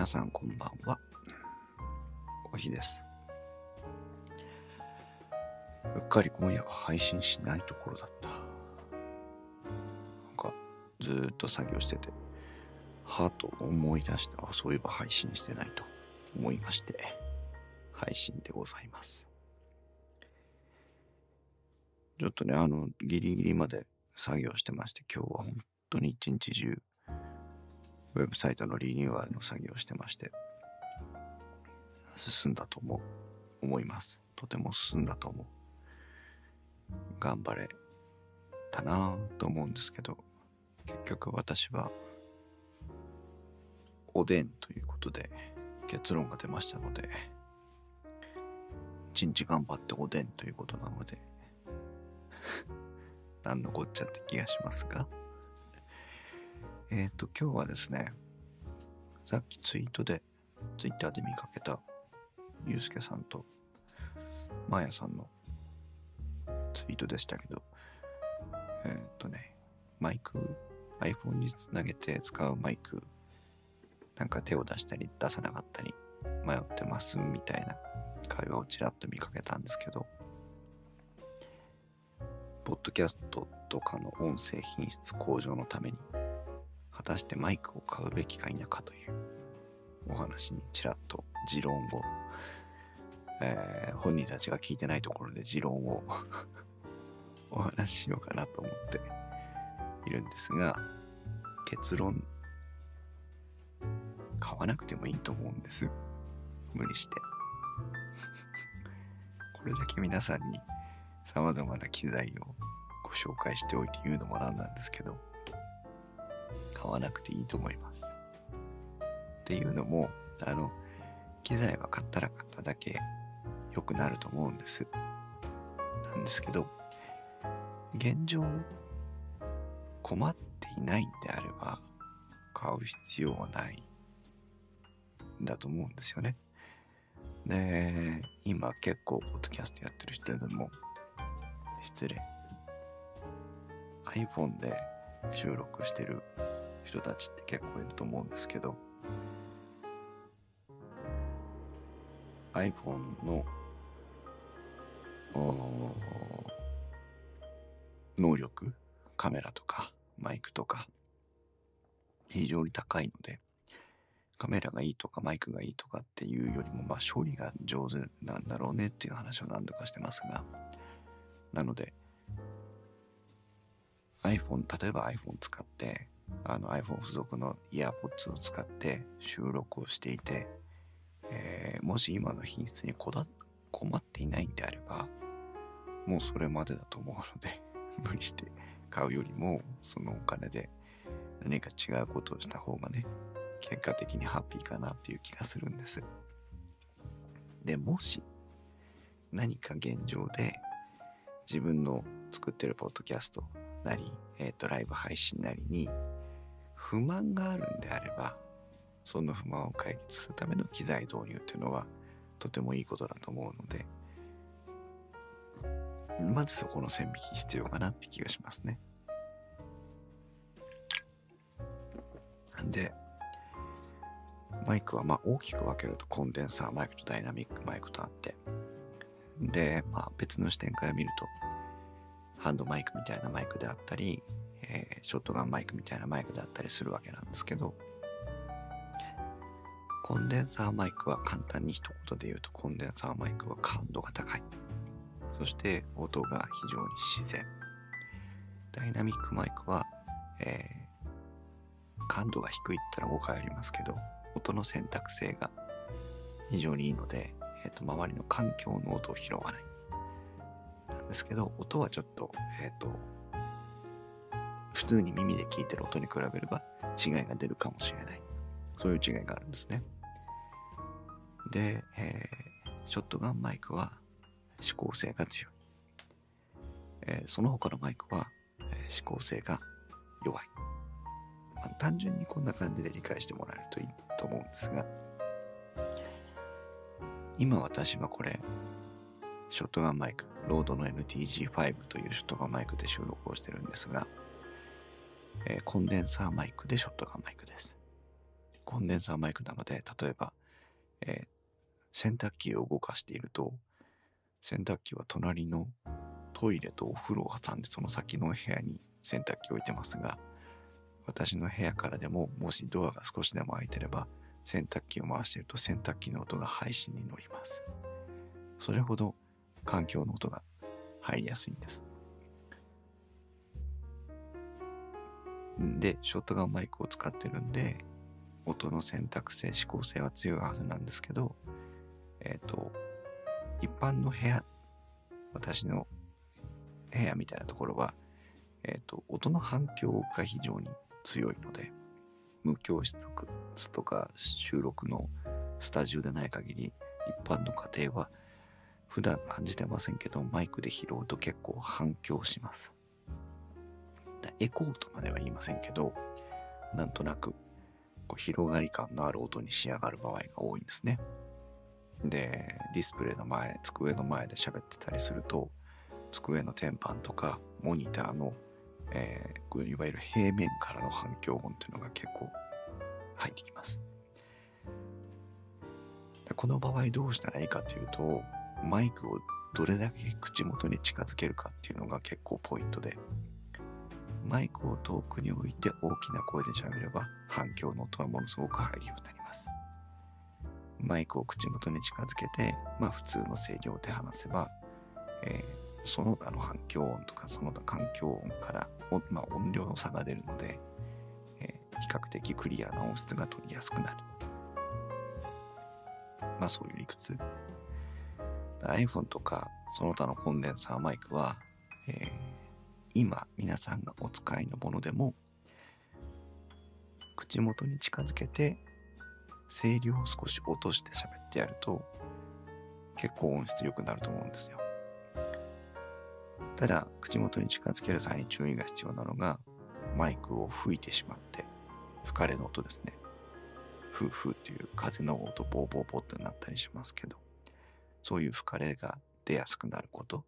皆さんこんばんは。コーヒーです。うっかり今夜は配信しないところだった。なんかずっと作業してて、はぁと思い出した。あそういえば配信してないと思いまして、配信でございます。ちょっとね、あの、ギリギリまで作業してまして、今日は本当に一日中、ウェブサイトのリニューアルの作業をしてまして、進んだと思う、思います。とても進んだと思う。頑張れたなぁと思うんですけど、結局私は、おでんということで結論が出ましたので、一日頑張っておでんということなので、なんのこっちゃって気がしますが、えっ、と、今日はですね、さっきツイートで、ツイッターで見かけた、ゆうすけさんと、まやさんのツイートでしたけど、えっ、とね、マイク、iPhone につなげて使うマイク、なんか手を出したり出さなかったり迷ってますみたいな会話をちらっと見かけたんですけど、ポッドキャストとかの音声品質向上のために、果たしてマイクを買うべきか否かというお話にちらっと持論を、えー本人たちが聞いてないところで持論を お話ししようかなと思っているんですが結論買わなくてもいいと思うんです。無理して。これだけ皆さんに様々な機材をご紹介しておいて言うのもなんなんですけど買わなくていいと思います。っていうのも、あの、機材は買ったら買っただけ良くなると思うんです。なんですけど、現状、困っていないんであれば、買う必要はないんだと思うんですよね。で、今結構、ポッドキャストやってる人でも、失礼。iPhone で収録してる人たちって結構いると思うんですけど iPhone の能力カメラとかマイクとか非常に高いのでカメラがいいとかマイクがいいとかっていうよりもまあ処理が上手なんだろうねっていう話を何度かしてますがなので iPhone 例えば iPhone 使ってあの iPhone 付属のイヤーポッツを使って収録をしていて、えーもし今の品質にこだ困っていないんであればもうそれまでだと思うので 無理して買うよりもそのお金で何か違うことをした方がね結果的にハッピーかなっていう気がするんです。でもし何か現状で自分の作ってるポッドキャストなり、えっ、と、ライブ配信なりに不満があるんであれば、その不満を解決するための機材導入っていうのはとてもいいことだと思うので、まずそこの線引き必要かなって気がしますね。で、マイクはまあ大きく分けるとコンデンサーマイクとダイナミックマイクとあって、で、まあ別の視点から見ると、ハンドマイクみたいなマイクであったり、えーショットガンマイクみたいなマイクであったりするわけなんですけど、コンデンサーマイクは簡単に一言で言うと、コンデンサーマイクは感度が高い。そして音が非常に自然。ダイナミックマイクは、えー感度が低いったら誤解ありますけど、音の選択性が非常にいいので、えーと周りの環境の音を拾わない。なんですけど、音はちょっと、えっ、と、普通に耳で聞いてる音に比べれば違いが出るかもしれない。そういう違いがあるんですね。で、えーショットガンマイクは指向性が強い。えーその他のマイクは、えー指向性が弱い。まあ、単純にこんな感じで理解してもらえるといいと思うんですが、今私はこれ、ショットガンマイク、ロードの NTG5 というショットガンマイクで収録をしてるんですが、えーコンデンサーマイクでショットガンマイクです。コンデンサーマイクなので、例えば、えー洗濯機を動かしていると、洗濯機は隣のトイレとお風呂を挟んでその先の部屋に洗濯機を置いてますが、私の部屋からでももしドアが少しでも開いてれば、洗濯機を回していると洗濯機の音が配信に乗ります。それほど環境の音が入りやすいんです。で、ショットガンマイクを使ってるんで、音の選択性、指向性は強いはずなんですけど、えっ、と、一般の部屋、私の部屋みたいなところは、えっ、と、音の反響が非常に強いので、無教室とか収録のスタジオでない限り、一般の家庭は普段感じてませんけど、マイクで拾うと結構反響します。エコーとまでは言いませんけど、なんとなくこう広がり感のある音に仕上がる場合が多いんですね。で、ディスプレイの前、机の前で喋ってたりすると、机の天板とかモニターの、えー、いわゆる平面からの反響音っていうのが結構入ってきます。この場合どうしたらいいかというと、マイクをどれだけ口元に近づけるかっていうのが結構ポイントで、クを遠くに置いて大きな声で喋れば反響の音はものすごく入るようになります。マイクを口元に近づけて、まあ普通の声量で話せば、えーその他の反響音とかその他環境音から、まあ、音量の差が出るので、えー比較的クリアな音質が取りやすくなる。まあそういう理屈。iPhone とかその他のコンデンサーマイクは、えー今皆さんがお使いのものでも口元に近づけて声量を少し落として喋ってやると結構音質良くなると思うんですよ。ただ口元に近づける際に注意が必要なのがマイクを吹いてしまって吹かれの音ですね。フーフーっていう風の音ボーボーボーってなったりしますけどそういう吹かれが出やすくなること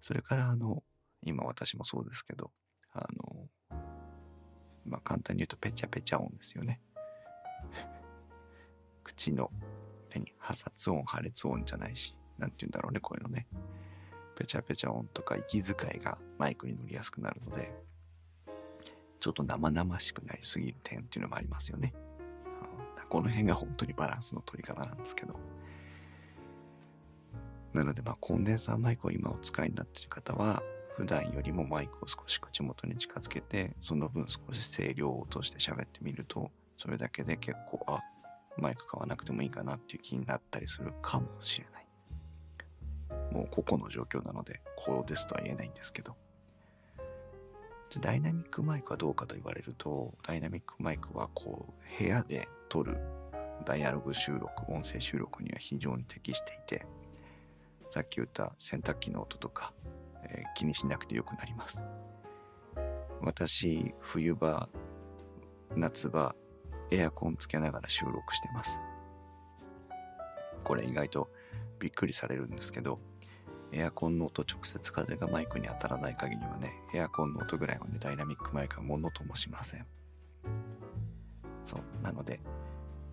それからあの今私もそうですけどあのまあ簡単に言うとペチャペチャ音ですよね。口の何破殺音破裂音じゃないしなんて言うんだろうねこういうのね。ペチャペチャ音とか息遣いがマイクに乗りやすくなるのでちょっと生々しくなりすぎる点っていうのもありますよね。この辺が本当にバランスの取り方なんですけど。なのでまあコンデンサーマイクを今お使いになっている方は普段よりもマイクを少し口元に近づけてその分少し声量を落として喋ってみるとそれだけで結構あマイク買わなくてもいいかなっていう気になったりするかもしれない。もう個々の状況なのでこうですとは言えないんですけど。ダイナミックマイクはどうかと言われるとダイナミックマイクはこう部屋で撮るダイアログ収録音声収録には非常に適していてさっき言った洗濯機の音とか、え気にしなくてよくなります。私冬場夏場エアコンつけながら収録してます。これ意外とびっくりされるんですけどエアコンの音直接風がマイクに当たらない限りはねエアコンの音ぐらいはねダイナミックマイクはものともしません。そう。なので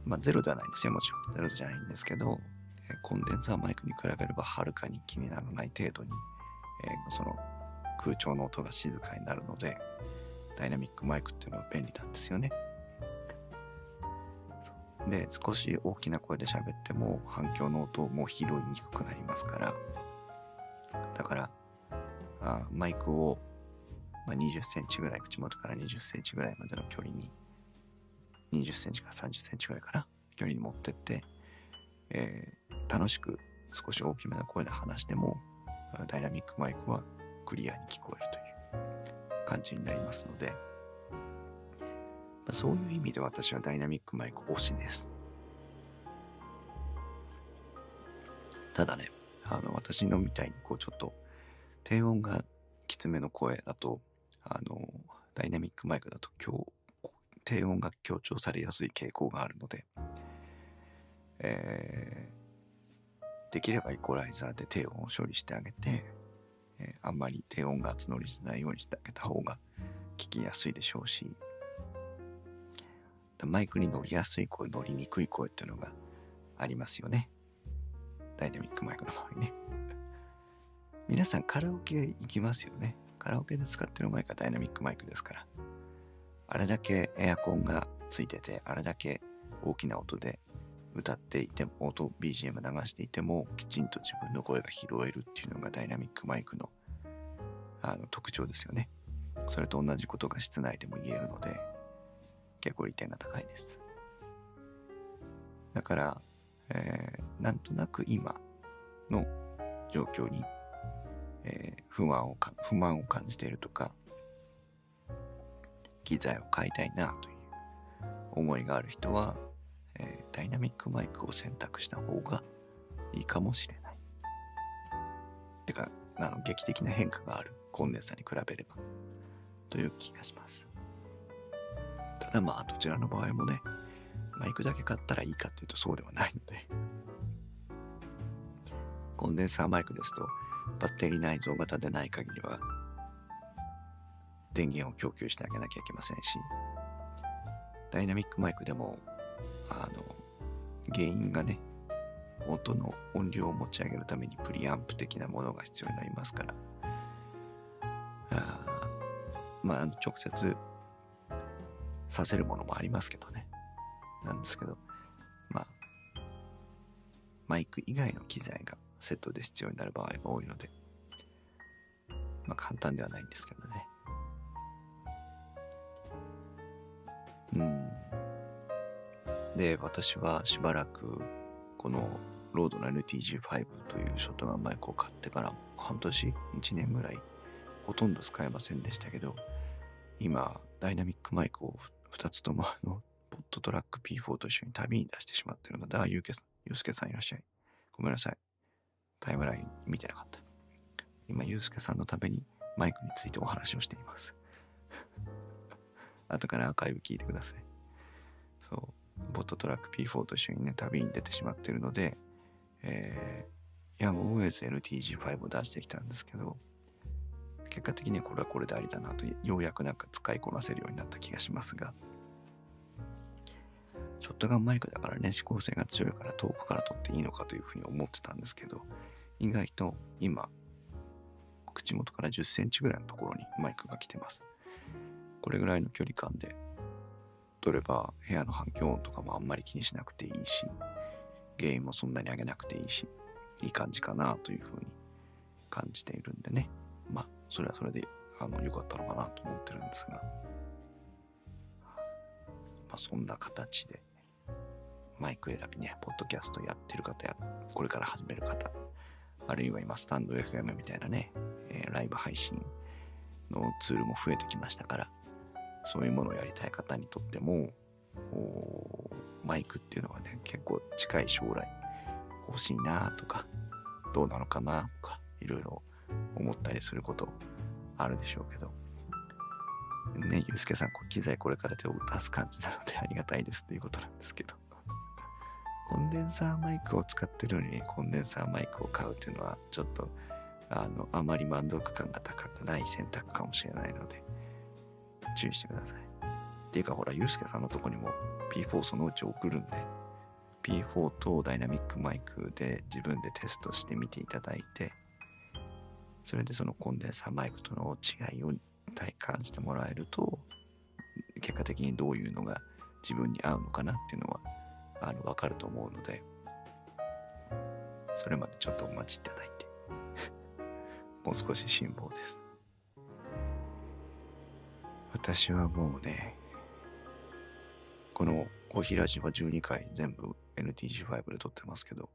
まあゼロではないんですよ。もちろんゼロじゃないんですけどコンデンサーマイクに比べればはるかに気にならない程度に、えーその空調の音が静かになるのでダイナミックマイクっていうのは便利なんですよね。で少し大きな声で喋っても反響の音も拾いにくくなりますから。だからあマイクを、まあ、20センチぐらい口元から20センチぐらいまでの距離に20センチから30センチぐらいかな距離に持ってって、えー楽しく少し大きめな声で話してもダイナミックマイクはクリアに聞こえるという感じになりますので、まあそういう意味で私はダイナミックマイク推しです。ただねあの私のみたいにこうちょっと低音がきつめの声だとあのダイナミックマイクだと強低音が強調されやすい傾向があるので、えできればイコライザーで低音を処理してあげて、えーあんまり低音が募りしないようにしてあげた方が聞きやすいでしょうしマイクに乗りやすい声、乗りにくい声っていうのがありますよね。ダイナミックマイクの場合ね。皆さんカラオケ行きますよね。カラオケで使ってるマイクはダイナミックマイクですから。あれだけエアコンがついてて、あれだけ大きな音で歌っていても、音 BGM 流していても、きちんと自分の声が拾えるっていうのがダイナミックマイクのあの特徴ですよね。それと同じことが室内でも言えるので、結構利点が高いです。だから、えー、なんとなく今の状況に、えー、不満をか不満を感じているとか、機材を買いたいなという思いがある人は、えー、ダイナミックマイクを選択した方がいいかもしれない。てか、あの劇的な変化があるコンデンサーに比べればという気がします。ただまあどちらの場合もねマイクだけ買ったらいいかっていうとそうではないのでコンデンサーマイクですとバッテリー内蔵型でない限りは電源を供給してあげなきゃいけませんしダイナミックマイクでもあの原因がね音の音量を持ち上げるためにプリアンプ的なものが必要になりますから。あまあ直接させるものもありますけどね。なんですけどまあマイク以外の機材がセットで必要になる場合が多いのでまあ簡単ではないんですけどね。うん。で私はしばらくこのロードの NTG5 というショットガンマイクを買ってから半年1年ぐらいほとんど使えませんでしたけど今ダイナミックマイクを2つともあのポットトラック P4 と一緒に旅に出してしまってるので、あ、ゆうけさん、ゆうすけさんいらっしゃい。ごめんなさい。タイムライン見てなかった。今、ゆうすけさんのためにマイクについてお話をしています。後からアーカイブ聞いてください。そう、ボットトラック P4 と一緒にね、旅に出てしまってるので、えー、やむを得ず NTG5 を出してきたんですけど、結果的にはこれはこれでありだなと、ようやくなんか使いこなせるようになった気がしますが、ショットガンマイクだからね、指向性が強いから遠くから撮っていいのかというふうに思ってたんですけど、意外と今、口元から10センチぐらいのところにマイクが来てます。これぐらいの距離感で撮れば部屋の反響音とかもあんまり気にしなくていいし、ゲインもそんなに上げなくていいし、いい感じかなというふうに感じているんでね。まあ、それはそれであの良かったのかなと思ってるんですが、まあ、そんな形でマイク選びね、ポッドキャストやってる方や、これから始める方、あるいは今、スタンド FM みたいなね、えー、ライブ配信のツールも増えてきましたから、そういうものをやりたい方にとっても、マイクっていうのはね、結構近い将来欲しいなとか、どうなのかなとか、いろいろ思ったりすることあるでしょうけど、ね、ゆうすけさん、機材これから手を出す感じなのでありがたいですっていうことなんですけど。コンデンサーマイクを使ってるのにコンデンサーマイクを買うっていうのはちょっとあのあまり満足感が高くない選択かもしれないので注意してください。っていうかほら、ゆうすけさんのとこにも P4 そのうち送るんで P4 とダイナミックマイクで自分でテストしてみていただいてそれでそのコンデンサーマイクとの違いを体感してもらえると結果的にどういうのが自分に合うのかなっていうのはあの分かると思うのでそれまでちょっとお待ちいただいて もう少し辛抱です私はもうねこのコーヒーラジは12回全部 NTG5 で撮ってますけど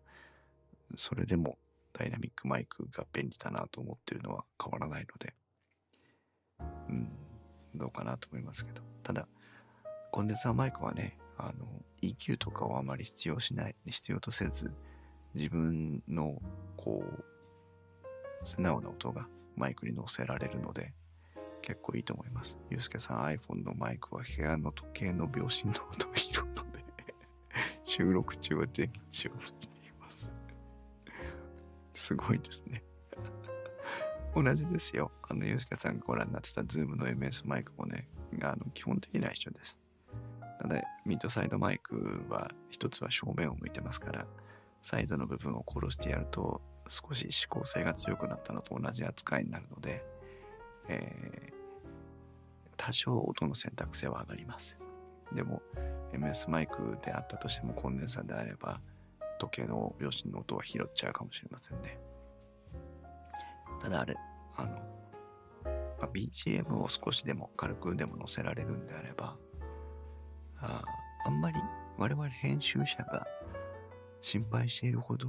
それでもダイナミックマイクが便利だなと思ってるのは変わらないのでうんどうかなと思いますけど。ただコンデンサーマイクはねあの EQ とかをあまり必要しない必要とせず自分のこう素直な音がマイクに乗せられるので結構いいと思います。ゆうすけさん iPhone のマイクは部屋の時計の秒針の音を拾うので 収録中は電池を抜いています。すごいですね同じですよ。あの、ゆうすけさんがご覧になってた Zoom の MS マイクもね、あの基本的には一緒です。ただミッドサイドマイクは一つは正面を向いてますからサイドの部分を殺してやると少し指向性が強くなったのと同じ扱いになるので、えー、多少音の選択性は上がります。でも MS マイクであったとしてもコンデンサーであれば時計の秒針の音は拾っちゃうかもしれませんね。ただあれあの、まあ、BGM を少しでも軽くでも載せられるんであればああんまり我々編集者が心配しているほど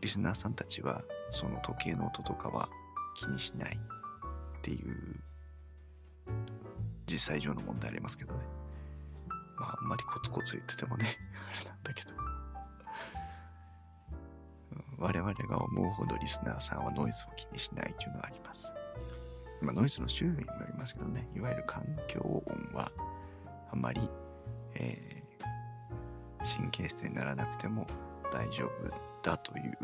リスナーさんたちはその時計の音とかは気にしないっていう実際上の問題ありますけどね。まああんまりコツコツ言っててもねあれなんだけど。我々が思うほどリスナーさんはノイズを気にしないというのはあります。まあ、ノイズの種類にもよりますけどね、いわゆる環境音はあんまり、えー、神経質にならなくても大丈夫だという、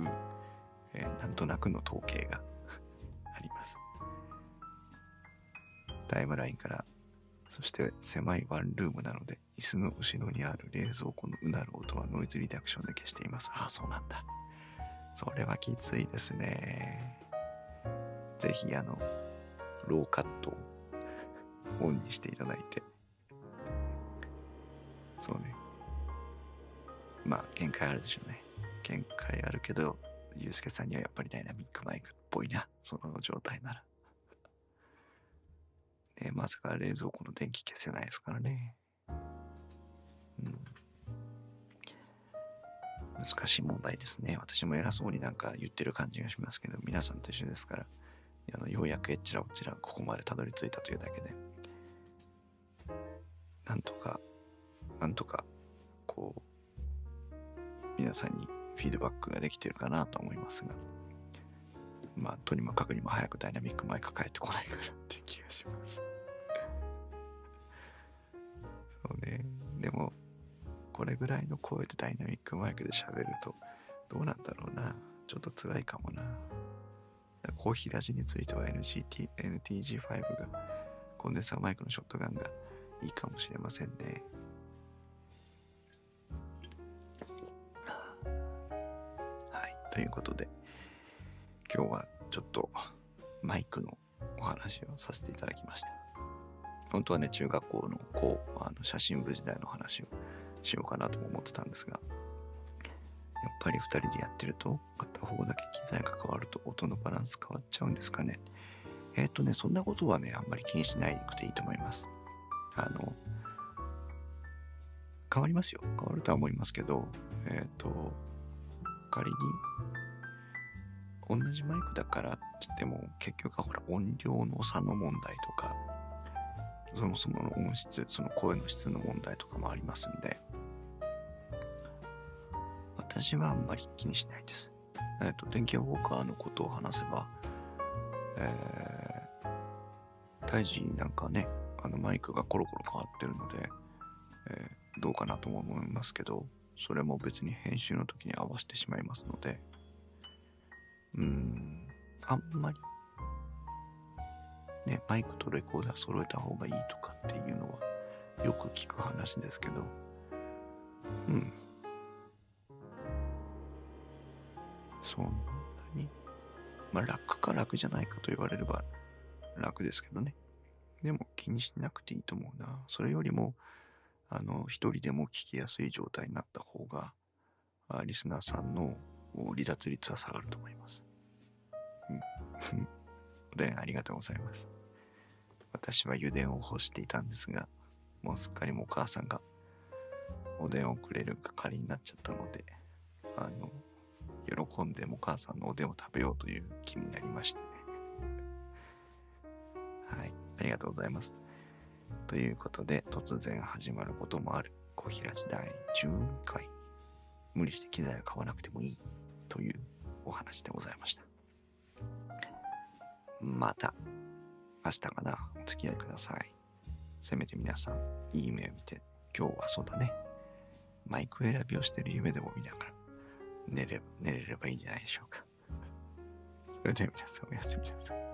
えー、なんとなくの統計がタイムラインから、そして狭いワンルームなので、椅子の後ろにある冷蔵庫のうなる音はノイズリダクションで消しています。ああ、そうなんだ。それはきついですね。ぜひ、あの、ローカットをオンにしていただいて、そうね。まあ、限界あるでしょうね。限界あるけど、ゆうすけさんにはやっぱりダイナミックマイクっぽいな。その状態なら。ねまさか冷蔵庫の電気消せないですからね。うん。難しい問題ですね。私も偉そうになんか言ってる感じがしますけど、皆さんと一緒ですから、あのようやくえっちらおっちらここまでたどり着いたというだけで、なんとかなんとかこう皆さんにフィードバックができてるかなと思いますがまあとにもかくにも早くダイナミックマイク返ってこないからって気がします。そうね。でもこれぐらいの声でダイナミックマイクで喋るとどうなんだろうな。ちょっと辛いかもな。コーヒーラジについては NCT NTG5 がコンデンサーマイクのショットガンがいいかもしれませんね。はい。ということで、させていただきました。本当はね、中学校のこう、あの写真部時代の話をしようかなとも思ってたんですが、やっぱり2人でやってると、片方だけ機材が変わると音のバランス変わっちゃうんですかね。えっ、ー、とね、そんなことはね、あんまり気にしないくていいと思います。あの、変わりますよ。変わるとは思いますけど、えっ、ー、と、仮に同じマイクだからって言っても結局はほら音量の差の問題とかそもそもの音質その声の質の問題とかもありますんで。私はあんまり気にしないです。えっ、ー、と電気ウォーカーのことを話せばえー、胎児なんかねあのマイクがコロコロ変わってるので、えー、どうかなとも思いますけどそれも別に編集の時に合わせてしまいますので。うん、あんまり、ね、マイクとレコーダー揃えた方がいいとかっていうのはよく聞く話ですけど、うん。そんなに、まあ楽か楽じゃないかと言われれば楽ですけどね。でも気にしなくていいと思うな。それよりも、あの、一人でも聞きやすい状態になった方が、リスナーさんの離脱率は下がると思います。おでん ありがとうございます。私は油田を干していたんですが、もうすっかりもお母さんがおでんをくれる係になっちゃったので、あの、喜んでお母さんのおでんを食べようという気になりまして。はい、ありがとうございます。ということで、突然始まることもある、小平時代12回。無理して機材を買わなくてもいいというお話でございました。また明日かなお付き合いください。せめて皆さんいい夢を見て今日はそうだねマイク選びをしてる夢でも見ながら寝れ寝れればいいんじゃないでしょうか。それでは皆さんおやすみなさい。